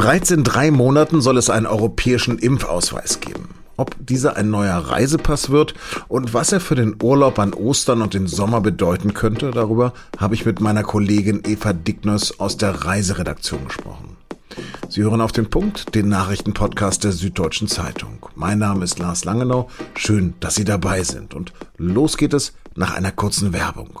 Bereits in drei Monaten soll es einen europäischen Impfausweis geben. Ob dieser ein neuer Reisepass wird und was er für den Urlaub an Ostern und den Sommer bedeuten könnte, darüber habe ich mit meiner Kollegin Eva Dickners aus der Reiseredaktion gesprochen. Sie hören auf den Punkt, den Nachrichtenpodcast der Süddeutschen Zeitung. Mein Name ist Lars Langenau. Schön, dass Sie dabei sind. Und los geht es nach einer kurzen Werbung.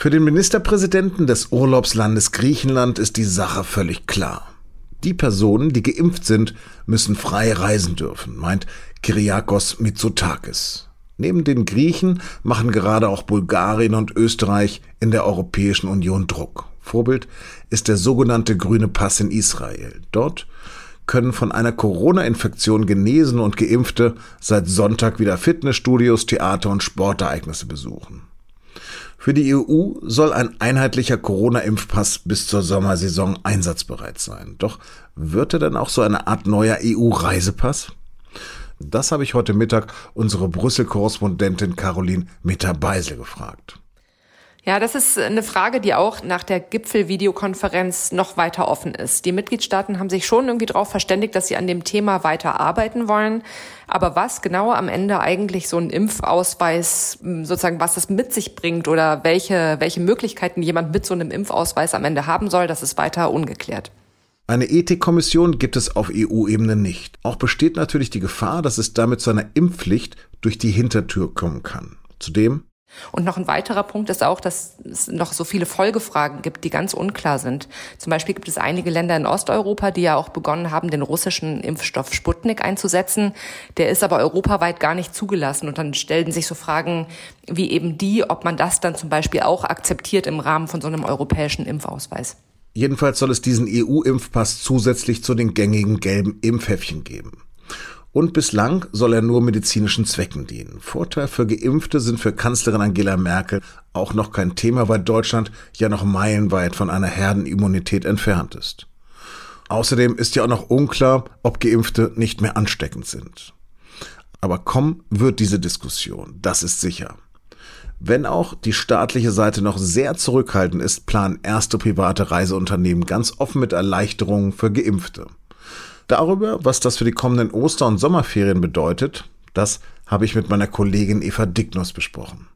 Für den Ministerpräsidenten des Urlaubslandes Griechenland ist die Sache völlig klar. Die Personen, die geimpft sind, müssen frei reisen dürfen, meint Kyriakos Mitsotakis. Neben den Griechen machen gerade auch Bulgarien und Österreich in der Europäischen Union Druck. Vorbild ist der sogenannte grüne Pass in Israel. Dort können von einer Corona-Infektion Genesene und Geimpfte seit Sonntag wieder Fitnessstudios, Theater und Sportereignisse besuchen. Für die EU soll ein einheitlicher Corona-Impfpass bis zur Sommersaison einsatzbereit sein. Doch wird er dann auch so eine Art neuer EU-Reisepass? Das habe ich heute Mittag unsere Brüssel-Korrespondentin Caroline Mitter-Beisel gefragt. Ja, das ist eine Frage, die auch nach der Gipfelvideokonferenz noch weiter offen ist. Die Mitgliedstaaten haben sich schon irgendwie darauf verständigt, dass sie an dem Thema weiter arbeiten wollen. Aber was genau am Ende eigentlich so ein Impfausweis sozusagen, was das mit sich bringt oder welche, welche Möglichkeiten jemand mit so einem Impfausweis am Ende haben soll, das ist weiter ungeklärt. Eine Ethikkommission gibt es auf EU-Ebene nicht. Auch besteht natürlich die Gefahr, dass es damit zu einer Impfpflicht durch die Hintertür kommen kann. Zudem und noch ein weiterer Punkt ist auch, dass es noch so viele Folgefragen gibt, die ganz unklar sind. Zum Beispiel gibt es einige Länder in Osteuropa, die ja auch begonnen haben, den russischen Impfstoff Sputnik einzusetzen. Der ist aber europaweit gar nicht zugelassen. Und dann stellen sich so Fragen wie eben die, ob man das dann zum Beispiel auch akzeptiert im Rahmen von so einem europäischen Impfausweis. Jedenfalls soll es diesen EU-Impfpass zusätzlich zu den gängigen gelben Impfhäffchen geben und bislang soll er nur medizinischen Zwecken dienen. Vorteil für Geimpfte sind für Kanzlerin Angela Merkel auch noch kein Thema, weil Deutschland ja noch meilenweit von einer Herdenimmunität entfernt ist. Außerdem ist ja auch noch unklar, ob Geimpfte nicht mehr ansteckend sind. Aber kommen wird diese Diskussion, das ist sicher. Wenn auch die staatliche Seite noch sehr zurückhaltend ist, planen erste private Reiseunternehmen ganz offen mit Erleichterungen für Geimpfte. Darüber, was das für die kommenden Oster- und Sommerferien bedeutet, das habe ich mit meiner Kollegin Eva Dignus besprochen.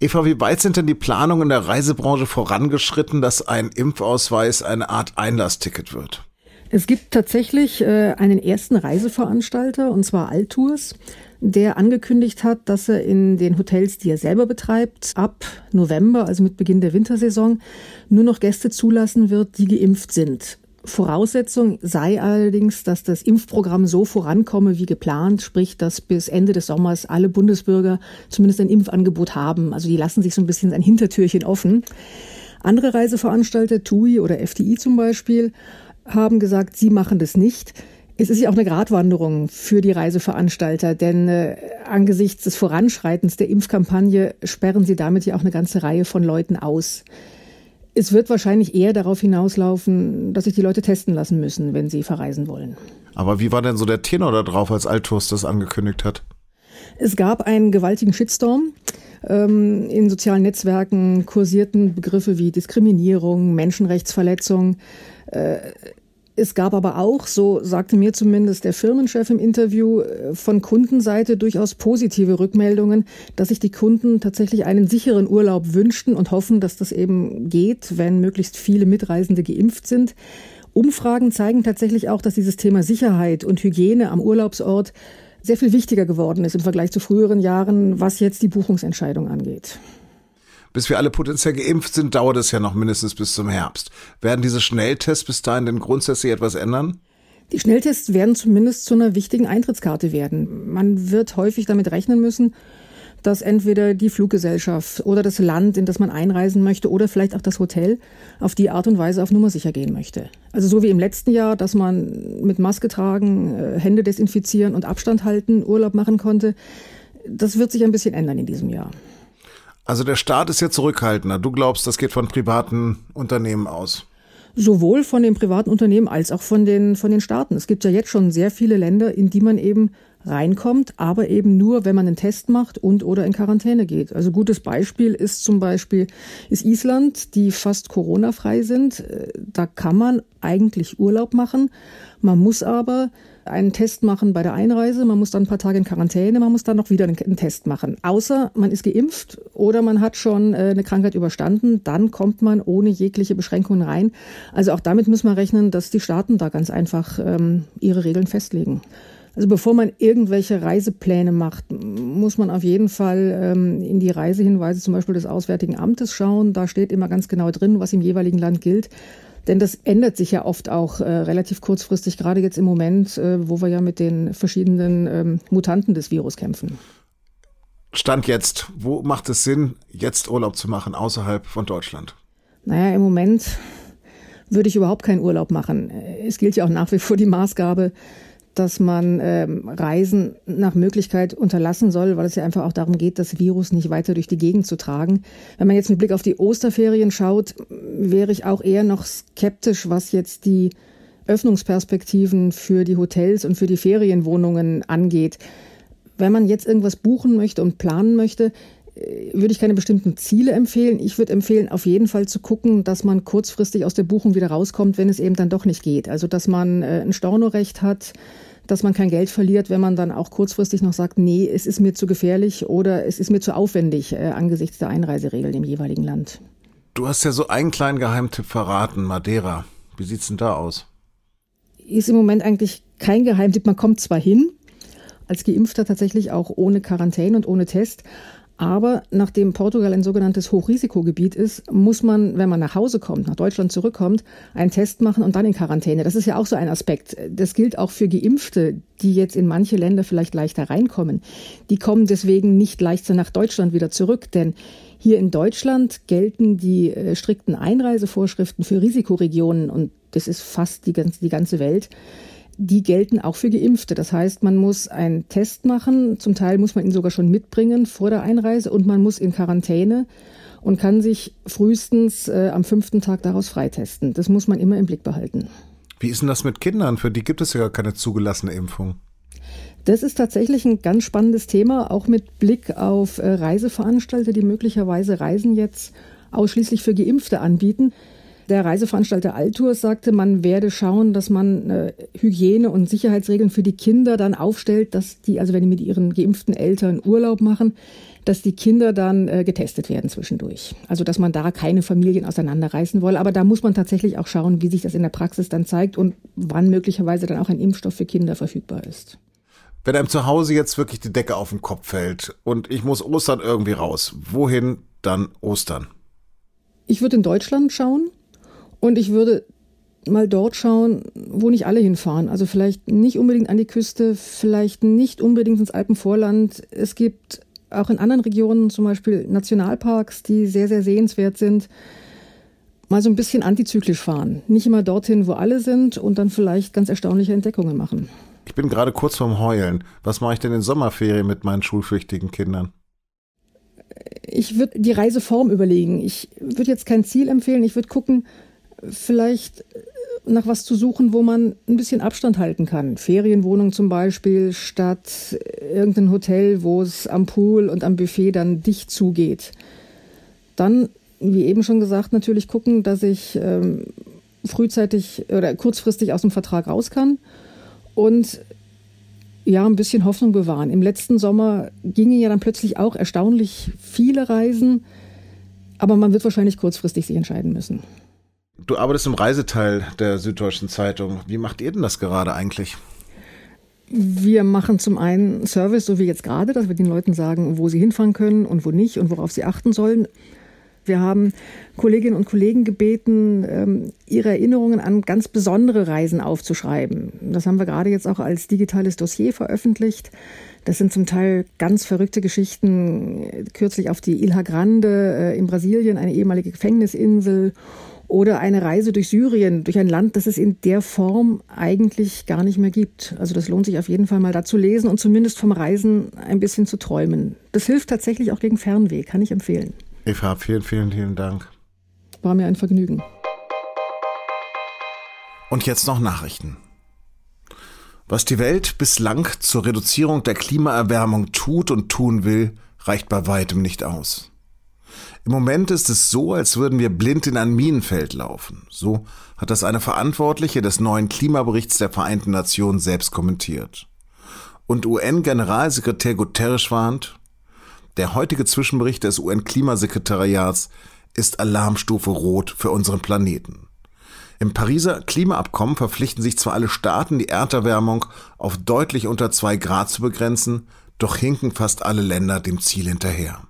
Eva, wie weit sind denn die Planungen in der Reisebranche vorangeschritten, dass ein Impfausweis eine Art Einlassticket wird? Es gibt tatsächlich äh, einen ersten Reiseveranstalter, und zwar Altours, der angekündigt hat, dass er in den Hotels, die er selber betreibt, ab November, also mit Beginn der Wintersaison, nur noch Gäste zulassen wird, die geimpft sind. Voraussetzung sei allerdings, dass das Impfprogramm so vorankomme wie geplant, sprich, dass bis Ende des Sommers alle Bundesbürger zumindest ein Impfangebot haben. Also die lassen sich so ein bisschen ein Hintertürchen offen. Andere Reiseveranstalter, TUI oder FDI zum Beispiel, haben gesagt, sie machen das nicht. Es ist ja auch eine Gratwanderung für die Reiseveranstalter, denn äh, angesichts des Voranschreitens der Impfkampagne sperren sie damit ja auch eine ganze Reihe von Leuten aus. Es wird wahrscheinlich eher darauf hinauslaufen, dass sich die Leute testen lassen müssen, wenn sie verreisen wollen. Aber wie war denn so der Tenor da drauf, als Altus das angekündigt hat? Es gab einen gewaltigen Shitstorm. Ähm, in sozialen Netzwerken kursierten Begriffe wie Diskriminierung, Menschenrechtsverletzung. Es gab aber auch, so sagte mir zumindest der Firmenchef im Interview, äh, von Kundenseite durchaus positive Rückmeldungen, dass sich die Kunden tatsächlich einen sicheren Urlaub wünschten und hoffen, dass das eben geht, wenn möglichst viele Mitreisende geimpft sind. Umfragen zeigen tatsächlich auch, dass dieses Thema Sicherheit und Hygiene am Urlaubsort sehr viel wichtiger geworden ist im Vergleich zu früheren Jahren, was jetzt die Buchungsentscheidung angeht. Bis wir alle potenziell geimpft sind, dauert es ja noch mindestens bis zum Herbst. Werden diese Schnelltests bis dahin denn grundsätzlich etwas ändern? Die Schnelltests werden zumindest zu einer wichtigen Eintrittskarte werden. Man wird häufig damit rechnen müssen, dass entweder die Fluggesellschaft oder das Land, in das man einreisen möchte, oder vielleicht auch das Hotel auf die Art und Weise auf Nummer sicher gehen möchte. Also so wie im letzten Jahr, dass man mit Maske tragen, äh, Hände desinfizieren und Abstand halten, Urlaub machen konnte. Das wird sich ein bisschen ändern in diesem Jahr. Also der Staat ist ja zurückhaltender. Du glaubst, das geht von privaten Unternehmen aus? Sowohl von den privaten Unternehmen als auch von den, von den Staaten. Es gibt ja jetzt schon sehr viele Länder, in die man eben reinkommt, aber eben nur, wenn man einen Test macht und oder in Quarantäne geht. Also gutes Beispiel ist zum Beispiel ist Island, die fast Corona-frei sind. Äh, da kann man eigentlich Urlaub machen. Man muss aber einen Test machen bei der Einreise, man muss dann ein paar Tage in Quarantäne, man muss dann noch wieder einen Test machen. Außer man ist geimpft oder man hat schon äh, eine Krankheit überstanden, dann kommt man ohne jegliche Beschränkungen rein. Also auch damit müssen wir rechnen, dass die Staaten da ganz einfach ähm, ihre Regeln festlegen. Also bevor man irgendwelche Reisepläne macht, muss man auf jeden Fall ähm, in die Reisehinweise zum Beispiel des Auswärtigen Amtes schauen. Da steht immer ganz genau drin, was im jeweiligen Land gilt. Denn das ändert sich ja oft auch äh, relativ kurzfristig, gerade jetzt im Moment, äh, wo wir ja mit den verschiedenen ähm, Mutanten des Virus kämpfen. Stand jetzt, wo macht es Sinn, jetzt Urlaub zu machen außerhalb von Deutschland? Naja, im Moment würde ich überhaupt keinen Urlaub machen. Es gilt ja auch nach wie vor die Maßgabe, dass man ähm, Reisen nach Möglichkeit unterlassen soll, weil es ja einfach auch darum geht, das Virus nicht weiter durch die Gegend zu tragen. Wenn man jetzt mit Blick auf die Osterferien schaut, wäre ich auch eher noch skeptisch, was jetzt die Öffnungsperspektiven für die Hotels und für die Ferienwohnungen angeht. Wenn man jetzt irgendwas buchen möchte und planen möchte, würde ich keine bestimmten Ziele empfehlen. Ich würde empfehlen, auf jeden Fall zu gucken, dass man kurzfristig aus der Buchung wieder rauskommt, wenn es eben dann doch nicht geht. Also, dass man äh, ein Stornorecht hat, dass man kein Geld verliert, wenn man dann auch kurzfristig noch sagt, nee, es ist mir zu gefährlich oder es ist mir zu aufwendig äh, angesichts der Einreiseregeln im jeweiligen Land. Du hast ja so einen kleinen Geheimtipp verraten, Madeira. Wie sieht's denn da aus? Ist im Moment eigentlich kein Geheimtipp. Man kommt zwar hin, als Geimpfter tatsächlich auch ohne Quarantäne und ohne Test, aber nachdem Portugal ein sogenanntes Hochrisikogebiet ist, muss man, wenn man nach Hause kommt, nach Deutschland zurückkommt, einen Test machen und dann in Quarantäne. Das ist ja auch so ein Aspekt. Das gilt auch für Geimpfte, die jetzt in manche Länder vielleicht leichter reinkommen. Die kommen deswegen nicht leichter nach Deutschland wieder zurück, denn hier in Deutschland gelten die äh, strikten Einreisevorschriften für Risikoregionen und das ist fast die ganze, die ganze Welt die gelten auch für Geimpfte. Das heißt, man muss einen Test machen, zum Teil muss man ihn sogar schon mitbringen vor der Einreise und man muss in Quarantäne und kann sich frühestens äh, am fünften Tag daraus freitesten. Das muss man immer im Blick behalten. Wie ist denn das mit Kindern? Für die gibt es ja gar keine zugelassene Impfung. Das ist tatsächlich ein ganz spannendes Thema, auch mit Blick auf äh, Reiseveranstalter, die möglicherweise Reisen jetzt ausschließlich für Geimpfte anbieten. Der Reiseveranstalter Altour sagte, man werde schauen, dass man äh, Hygiene- und Sicherheitsregeln für die Kinder dann aufstellt, dass die, also wenn die mit ihren geimpften Eltern Urlaub machen, dass die Kinder dann äh, getestet werden zwischendurch. Also dass man da keine Familien auseinanderreißen wolle. Aber da muss man tatsächlich auch schauen, wie sich das in der Praxis dann zeigt und wann möglicherweise dann auch ein Impfstoff für Kinder verfügbar ist. Wenn einem zu Hause jetzt wirklich die Decke auf den Kopf fällt und ich muss Ostern irgendwie raus, wohin dann Ostern? Ich würde in Deutschland schauen. Und ich würde mal dort schauen, wo nicht alle hinfahren. Also vielleicht nicht unbedingt an die Küste, vielleicht nicht unbedingt ins Alpenvorland. Es gibt auch in anderen Regionen zum Beispiel Nationalparks, die sehr, sehr sehenswert sind. Mal so ein bisschen antizyklisch fahren. Nicht immer dorthin, wo alle sind und dann vielleicht ganz erstaunliche Entdeckungen machen. Ich bin gerade kurz vorm Heulen. Was mache ich denn in Sommerferien mit meinen schulpflichtigen Kindern? Ich würde die Reiseform überlegen. Ich würde jetzt kein Ziel empfehlen. Ich würde gucken, vielleicht nach was zu suchen, wo man ein bisschen Abstand halten kann. Ferienwohnung zum Beispiel statt irgendein Hotel, wo es am Pool und am Buffet dann dicht zugeht. Dann, wie eben schon gesagt, natürlich gucken, dass ich ähm, frühzeitig oder kurzfristig aus dem Vertrag raus kann und ja, ein bisschen Hoffnung bewahren. Im letzten Sommer gingen ja dann plötzlich auch erstaunlich viele Reisen, aber man wird wahrscheinlich kurzfristig sich entscheiden müssen. Du arbeitest im Reiseteil der Süddeutschen Zeitung. Wie macht ihr denn das gerade eigentlich? Wir machen zum einen Service, so wie jetzt gerade, dass wir den Leuten sagen, wo sie hinfahren können und wo nicht und worauf sie achten sollen. Wir haben Kolleginnen und Kollegen gebeten, ähm, ihre Erinnerungen an ganz besondere Reisen aufzuschreiben. Das haben wir gerade jetzt auch als digitales Dossier veröffentlicht. Das sind zum Teil ganz verrückte Geschichten. Kürzlich auf die Ilha Grande äh, in Brasilien, eine ehemalige Gefängnisinsel oder eine Reise durch Syrien, durch ein Land, das es in der Form eigentlich gar nicht mehr gibt. Also das lohnt sich auf jeden Fall mal da zu lesen und zumindest vom Reisen ein bisschen zu träumen. Das hilft tatsächlich auch gegen Fernweh, kann ich empfehlen. Eva, vielen, vielen, vielen Dank. War mir ein Vergnügen. Und jetzt noch Nachrichten. Was die Welt bislang zur Reduzierung der Klimaerwärmung tut und tun will, reicht bei weitem nicht aus. Im Moment ist es so, als würden wir blind in ein Minenfeld laufen. So hat das eine Verantwortliche des neuen Klimaberichts der Vereinten Nationen selbst kommentiert. Und UN-Generalsekretär Guterres warnt, der heutige Zwischenbericht des UN-Klimasekretariats ist Alarmstufe Rot für unseren Planeten. Im Pariser Klimaabkommen verpflichten sich zwar alle Staaten, die Erderwärmung auf deutlich unter zwei Grad zu begrenzen, doch hinken fast alle Länder dem Ziel hinterher.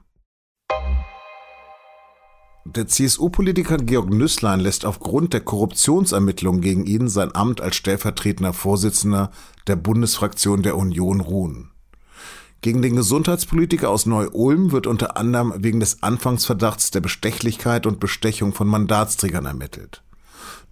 Der CSU-Politiker Georg Nüßlein lässt aufgrund der Korruptionsermittlungen gegen ihn sein Amt als stellvertretender Vorsitzender der Bundesfraktion der Union ruhen. Gegen den Gesundheitspolitiker aus Neu-Ulm wird unter anderem wegen des Anfangsverdachts der Bestechlichkeit und Bestechung von Mandatsträgern ermittelt.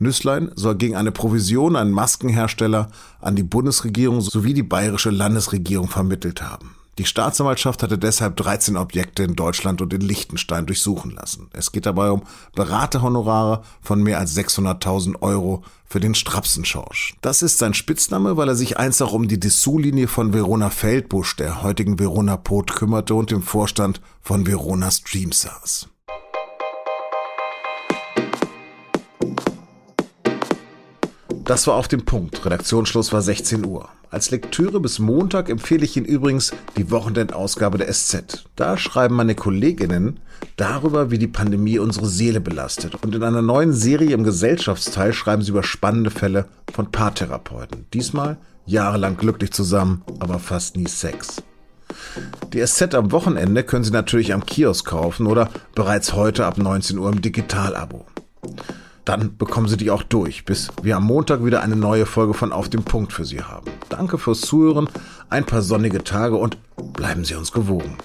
Nüßlein soll gegen eine Provision einen Maskenhersteller an die Bundesregierung sowie die bayerische Landesregierung vermittelt haben. Die Staatsanwaltschaft hatte deshalb 13 Objekte in Deutschland und in Liechtenstein durchsuchen lassen. Es geht dabei um Beraterhonorare von mehr als 600.000 Euro für den Strapsenschorsch. Das ist sein Spitzname, weil er sich einst auch um die Dessous-Linie von Verona Feldbusch, der heutigen Verona Pot, kümmerte und im Vorstand von Verona Stream saß. Das war auf dem Punkt. Redaktionsschluss war 16 Uhr. Als Lektüre bis Montag empfehle ich Ihnen übrigens die Wochenendausgabe der SZ. Da schreiben meine Kolleginnen darüber, wie die Pandemie unsere Seele belastet. Und in einer neuen Serie im Gesellschaftsteil schreiben sie über spannende Fälle von Paartherapeuten. Diesmal jahrelang glücklich zusammen, aber fast nie Sex. Die SZ am Wochenende können Sie natürlich am Kiosk kaufen oder bereits heute ab 19 Uhr im Digitalabo dann bekommen Sie die auch durch, bis wir am Montag wieder eine neue Folge von Auf dem Punkt für Sie haben. Danke fürs Zuhören, ein paar sonnige Tage und bleiben Sie uns gewogen.